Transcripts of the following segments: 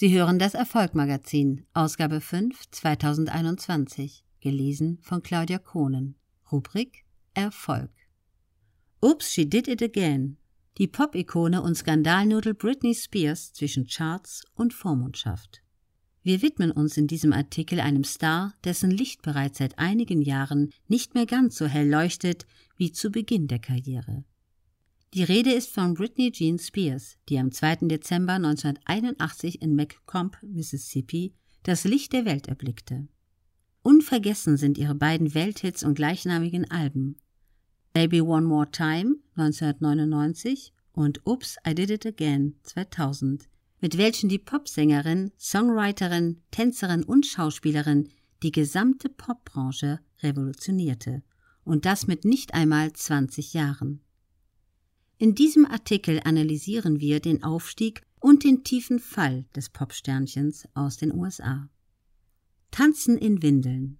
Sie hören das Erfolgmagazin, Ausgabe 5, 2021, gelesen von Claudia Kohnen. Rubrik Erfolg. Oops, she did it again. Die Pop-Ikone und Skandalnudel Britney Spears zwischen Charts und Vormundschaft. Wir widmen uns in diesem Artikel einem Star, dessen Licht bereits seit einigen Jahren nicht mehr ganz so hell leuchtet wie zu Beginn der Karriere. Die Rede ist von Britney Jean Spears, die am 2. Dezember 1981 in McComb, Mississippi, das Licht der Welt erblickte. Unvergessen sind ihre beiden Welthits und gleichnamigen Alben Baby One More Time 1999 und Oops, I Did It Again 2000, mit welchen die Popsängerin, Songwriterin, Tänzerin und Schauspielerin die gesamte Popbranche revolutionierte. Und das mit nicht einmal 20 Jahren. In diesem Artikel analysieren wir den Aufstieg und den tiefen Fall des Popsternchens aus den USA. Tanzen in Windeln.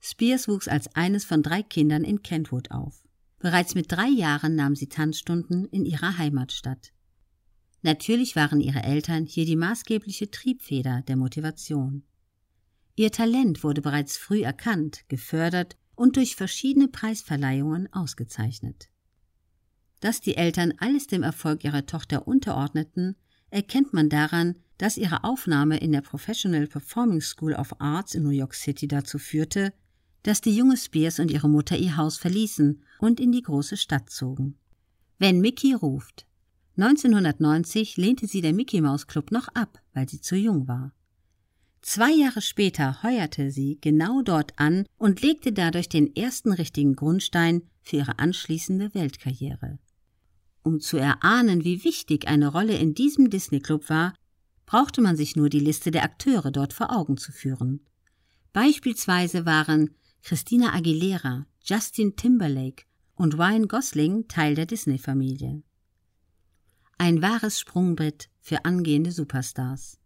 Spears wuchs als eines von drei Kindern in Kentwood auf. Bereits mit drei Jahren nahm sie Tanzstunden in ihrer Heimatstadt. Natürlich waren ihre Eltern hier die maßgebliche Triebfeder der Motivation. Ihr Talent wurde bereits früh erkannt, gefördert und durch verschiedene Preisverleihungen ausgezeichnet. Dass die Eltern alles dem Erfolg ihrer Tochter unterordneten, erkennt man daran, dass ihre Aufnahme in der Professional Performing School of Arts in New York City dazu führte, dass die junge Spears und ihre Mutter ihr Haus verließen und in die große Stadt zogen. Wenn Mickey ruft. 1990 lehnte sie der Mickey Mouse Club noch ab, weil sie zu jung war. Zwei Jahre später heuerte sie genau dort an und legte dadurch den ersten richtigen Grundstein für ihre anschließende Weltkarriere. Um zu erahnen, wie wichtig eine Rolle in diesem Disney-Club war, brauchte man sich nur die Liste der Akteure dort vor Augen zu führen. Beispielsweise waren Christina Aguilera, Justin Timberlake und Ryan Gosling Teil der Disney-Familie. Ein wahres Sprungbrett für angehende Superstars.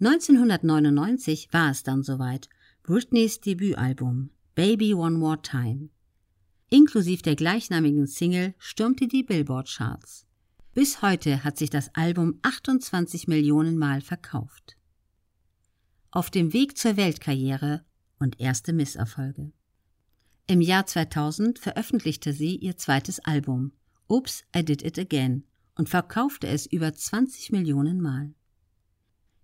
1999 war es dann soweit, Britneys Debütalbum Baby One More Time Inklusive der gleichnamigen Single stürmte die Billboard-Charts. Bis heute hat sich das Album 28 Millionen Mal verkauft. Auf dem Weg zur Weltkarriere und erste Misserfolge. Im Jahr 2000 veröffentlichte sie ihr zweites Album Oops, I Did It Again und verkaufte es über 20 Millionen Mal.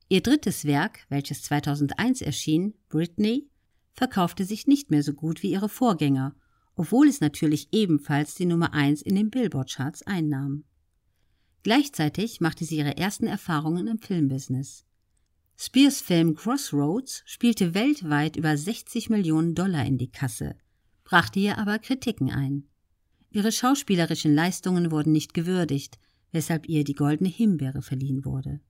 Ihr drittes Werk, welches 2001 erschien, Britney, verkaufte sich nicht mehr so gut wie ihre Vorgänger obwohl es natürlich ebenfalls die Nummer 1 in den Billboard-Charts einnahm. Gleichzeitig machte sie ihre ersten Erfahrungen im Filmbusiness. Spears Film Crossroads spielte weltweit über 60 Millionen Dollar in die Kasse, brachte ihr aber Kritiken ein. Ihre schauspielerischen Leistungen wurden nicht gewürdigt, weshalb ihr die Goldene Himbeere verliehen wurde